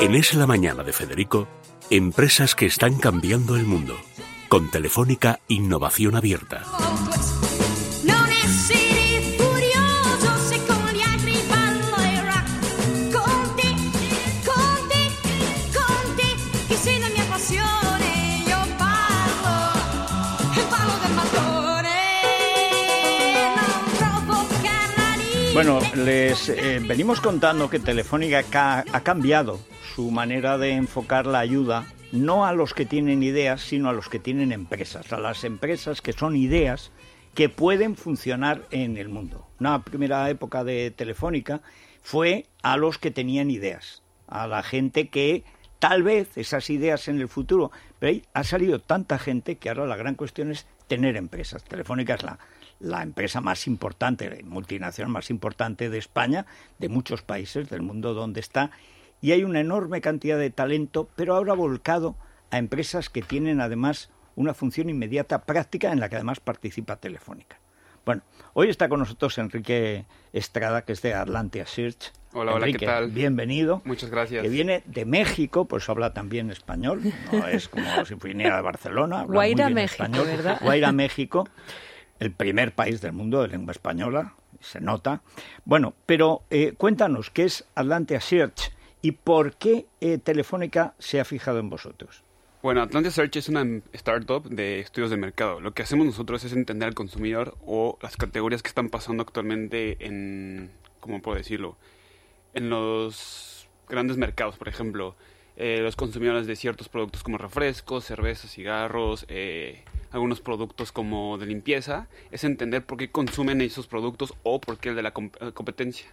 En Es la Mañana de Federico, empresas que están cambiando el mundo. Con Telefónica Innovación Abierta. Bueno, les eh, venimos contando que Telefónica ca- ha cambiado su manera de enfocar la ayuda no a los que tienen ideas, sino a los que tienen empresas, a las empresas que son ideas que pueden funcionar en el mundo. Una primera época de Telefónica fue a los que tenían ideas, a la gente que tal vez esas ideas en el futuro, pero ahí ha salido tanta gente que ahora la gran cuestión es tener empresas. Telefónica es la, la empresa más importante, la multinacional más importante de España, de muchos países del mundo donde está, y hay una enorme cantidad de talento, pero ahora volcado a empresas que tienen además una función inmediata práctica en la que además participa Telefónica. Bueno, hoy está con nosotros Enrique Estrada, que es de Atlantia Search. Hola, hola, ¿qué Enrique, tal? Bienvenido. Muchas gracias. Que viene de México, por eso habla también español. No es como si viniera de Barcelona. habla muy Guaira, bien México, español. ¿verdad? Guaira, México, el primer país del mundo de lengua española, se nota. Bueno, pero eh, cuéntanos, ¿qué es Atlantia Search y por qué eh, Telefónica se ha fijado en vosotros? Bueno, Atlantia Search es una startup de estudios de mercado. Lo que hacemos nosotros es entender al consumidor o las categorías que están pasando actualmente en, ¿cómo puedo decirlo? En los grandes mercados, por ejemplo, eh, los consumidores de ciertos productos como refrescos, cervezas, cigarros, eh, algunos productos como de limpieza, es entender por qué consumen esos productos o por qué el de la eh, competencia.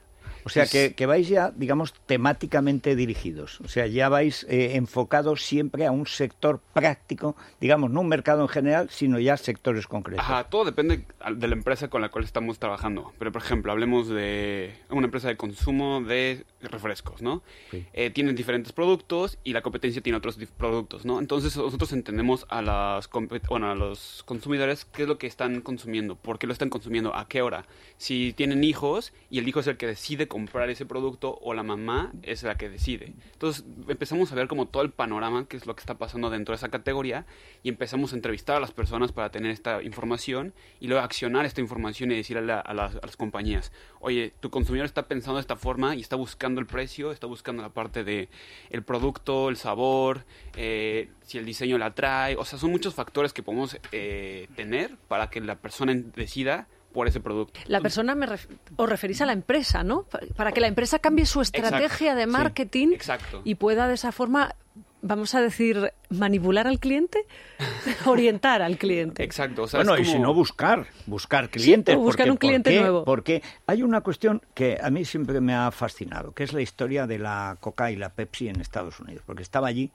O sea, que, que vais ya, digamos, temáticamente dirigidos. O sea, ya vais eh, enfocados siempre a un sector práctico, digamos, no un mercado en general, sino ya sectores concretos. Ajá, todo depende de la empresa con la cual estamos trabajando. Pero, por ejemplo, hablemos de una empresa de consumo de refrescos, ¿no? Sí. Eh, tienen diferentes productos y la competencia tiene otros productos, ¿no? Entonces nosotros entendemos a, las bueno, a los consumidores qué es lo que están consumiendo, por qué lo están consumiendo, a qué hora. Si tienen hijos y el hijo es el que decide comprar ese producto o la mamá es la que decide. Entonces empezamos a ver como todo el panorama, qué es lo que está pasando dentro de esa categoría y empezamos a entrevistar a las personas para tener esta información y luego accionar esta información y decirle a, a las, compañías, oye, tu consumidor está pensando de esta forma y está buscando el precio, está buscando la parte de el producto, el sabor, eh, si el diseño la trae, o sea, son muchos factores que podemos eh, tener para que la persona decida por ese producto. La persona me ref- os referís a la empresa, ¿no? Pa- Para que la empresa cambie su estrategia de sí, marketing exacto. y pueda de esa forma, vamos a decir, manipular al cliente, orientar al cliente. Exacto, o sea, bueno, es y si no buscar, buscar clientes. o buscar porque, un cliente ¿por qué? nuevo. Porque hay una cuestión que a mí siempre me ha fascinado, que es la historia de la Coca y la Pepsi en Estados Unidos, porque estaba allí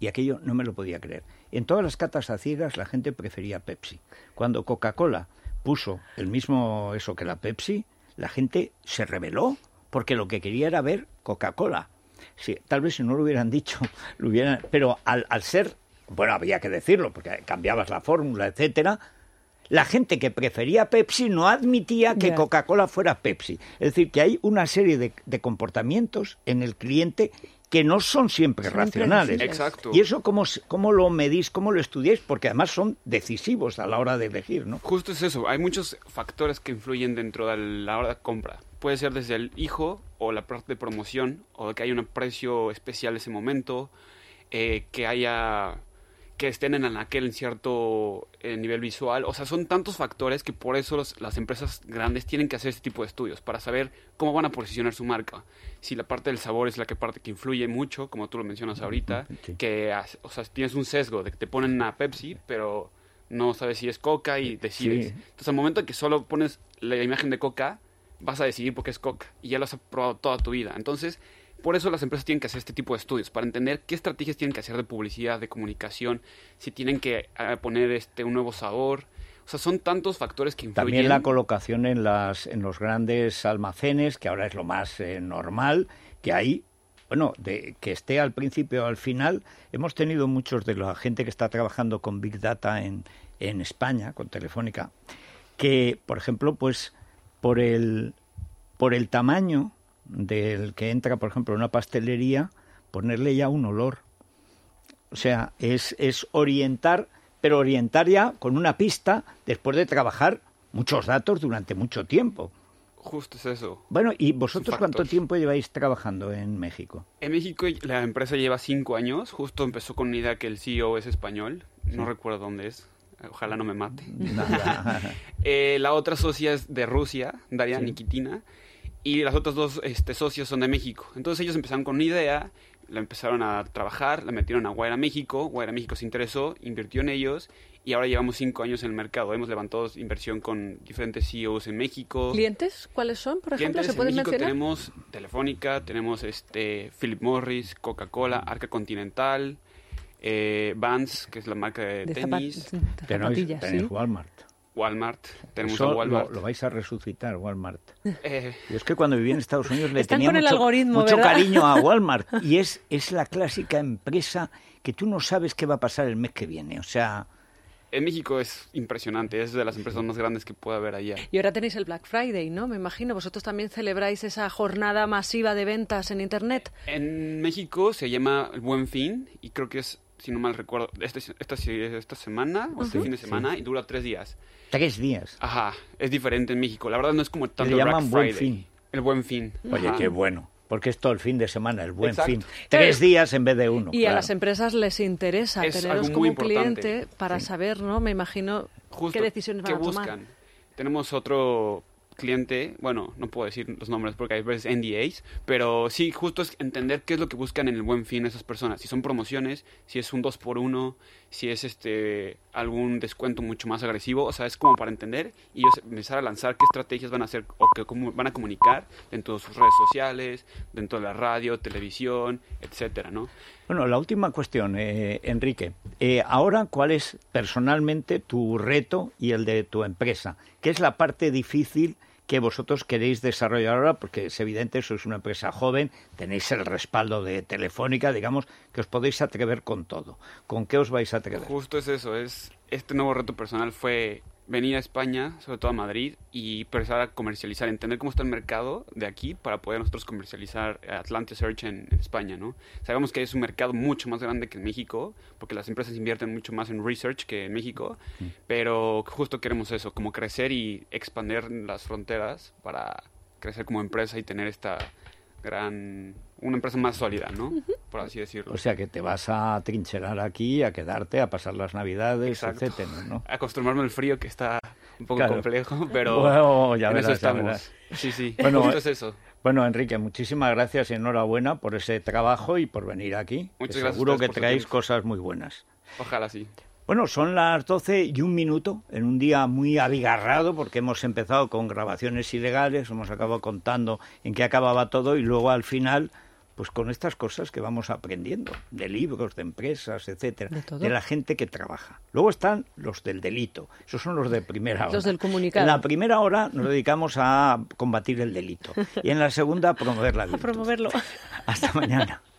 y aquello no me lo podía creer. En todas las catas a ciegas la gente prefería Pepsi. Cuando Coca-Cola puso el mismo eso que la Pepsi, la gente se rebeló porque lo que quería era ver Coca-Cola. Sí, tal vez si no lo hubieran dicho, lo hubieran, pero al, al ser, bueno, había que decirlo porque cambiabas la fórmula, etcétera. La gente que prefería Pepsi no admitía que. Coca-Cola fuera Pepsi. Es decir, que hay una serie de, de comportamientos en el cliente que no son siempre Son racionales. Exacto. ¿Y eso cómo, cómo lo medís, cómo lo estudiáis? Porque además son decisivos a la hora de elegir, ¿no? Justo es eso, hay muchos factores que influyen dentro de la hora de compra. Puede ser desde el hijo o la parte de promoción o de que haya un precio especial ese momento, eh, que haya que estén en aquel en cierto eh, nivel visual. O sea, son tantos factores que por eso los- las empresas grandes tienen que hacer este tipo de estudios para saber cómo van a posicionar su marca. Si la parte del sabor es la que parte que influye mucho, como tú lo mencionas ahorita, que o sea, tienes un sesgo de que te ponen a Pepsi, pero no sabes si es Coca y decides. Sí. Entonces, al momento que solo pones la imagen de Coca, vas a decidir porque es Coca y ya lo has probado toda tu vida. Entonces, por eso las empresas tienen que hacer este tipo de estudios, para entender qué estrategias tienen que hacer de publicidad, de comunicación, si tienen que eh, poner este un nuevo sabor. O sea, son tantos factores que influyen. También la colocación en, las, en los grandes almacenes, que ahora es lo más eh, normal, que hay, bueno, de que esté al principio o al final. Hemos tenido muchos de la gente que está trabajando con Big Data en, en España, con Telefónica, que, por ejemplo, pues por el, por el tamaño del que entra, por ejemplo, en una pastelería, ponerle ya un olor. O sea, es, es orientar, pero orientar ya con una pista después de trabajar muchos datos durante mucho tiempo. Justo es eso. Bueno, ¿y vosotros cuánto tiempo lleváis trabajando en México? En México la empresa lleva cinco años. Justo empezó con una idea que el CEO es español. No recuerdo dónde es. Ojalá no me mate. Nada. Eh, la otra socia es de Rusia, Daria Sí. Nikitina, y las otras dos este, socios son de México. Entonces ellos empezaron con una idea, la empezaron a trabajar, la metieron a Guaira México, Guaira México se interesó, invirtió en ellos, y ahora llevamos cinco años en el mercado. Hemos levantado inversión con diferentes CEOs en México. ¿Clientes cuáles son, por ejemplo? Clientes ¿Se en pueden México mencionar? tenemos Telefónica, tenemos este Philip Morris, Coca-Cola, Arca Continental, eh, Vans, que es la marca de, De tenis, de Tenéis, zapatillas. Walmart. Walmart, tenemos Eso a lo, Walmart. lo vais a resucitar, Walmart. Eh, Yo es que cuando viví en Estados Unidos le Están tenía con el mucho, algoritmo, mucho ¿verdad? cariño a Walmart. Y es, es la clásica empresa que tú no sabes qué va a pasar el mes que viene. O sea, En México es impresionante, es de las empresas más grandes que puede haber allá. Y ahora tenéis el Black Friday, ¿no? Me imagino. Vosotros también celebráis esa jornada masiva de ventas en Internet. En México se llama el Buen Fin y creo que es, si no mal recuerdo, este, esta, esta semana o este fin de semana y dura tres días. tres días. Ajá, es diferente en México. La verdad no es como tanto Le Black llaman Buen Friday. Fin. El Buen Fin. Oye, Ajá. qué bueno. Porque es todo el fin de semana, el buen Exacto. fin. Tres días en vez de uno. Y a las empresas les interesa Es teneros como cliente para saber, ¿no? Me imagino Justo, qué decisiones van ¿qué a tomar. Tenemos otro cliente, bueno, no puedo decir los nombres porque hay veces NDAs, pero sí, justo es entender qué es lo que buscan en el buen fin esas personas. Si son promociones, si es un 2 por 1 si es este algún descuento mucho más agresivo, o sea, es como para entender y ellos empezar a lanzar qué estrategias van a hacer o qué cómo van a comunicar dentro de sus redes sociales, dentro de la radio, televisión, etcétera, ¿no? Bueno, la última cuestión, eh, Enrique. Eh, ahora, ¿cuál es personalmente tu reto y el de tu empresa? ¿Qué es la parte difícil que vosotros queréis desarrollar ahora? Porque es evidente, sois una empresa joven, tenéis el respaldo de Telefónica, digamos, que os podéis atrever con todo. ¿Con qué os vais a atrever? Justo es eso, es este nuevo reto personal fue venir a España, sobre todo a Madrid, y empezar a comercializar, entender cómo está el mercado de aquí para poder nosotros comercializar Atlantis Search en, en España, ¿no? Sabemos que es un mercado mucho más grande que en México, porque las empresas invierten mucho más en research que en México, pero justo queremos eso, como crecer y expandir las fronteras para crecer como empresa y tener esta gran una empresa más sólida, ¿no? Por así decirlo. O sea, que te vas a trincherar aquí, a quedarte, a pasar las navidades, Exacto. etcétera, ¿no? acostumbrarme al frío que está un poco Claro. complejo, pero Bueno, ya en verás, eso ya estamos. verás. Sí, sí. Bueno, es eso. Bueno, Enrique, muchísimas gracias y enhorabuena por ese trabajo y por venir aquí. Muchas Que gracias Seguro que traéis cosas muy buenas. Ojalá sí. Bueno, son las 12 y un minuto, en un día muy abigarrado, porque hemos empezado con grabaciones ilegales, hemos acabado contando en qué acababa todo y luego al final, pues con estas cosas que vamos aprendiendo, de libros, de empresas, etcétera, De todo. la gente que trabaja. Luego están los del delito, esos son los de primera hora. Los del comunicado. En la primera hora nos dedicamos a combatir el delito y en la segunda a promover la A virtud. promoverlo. Hasta mañana.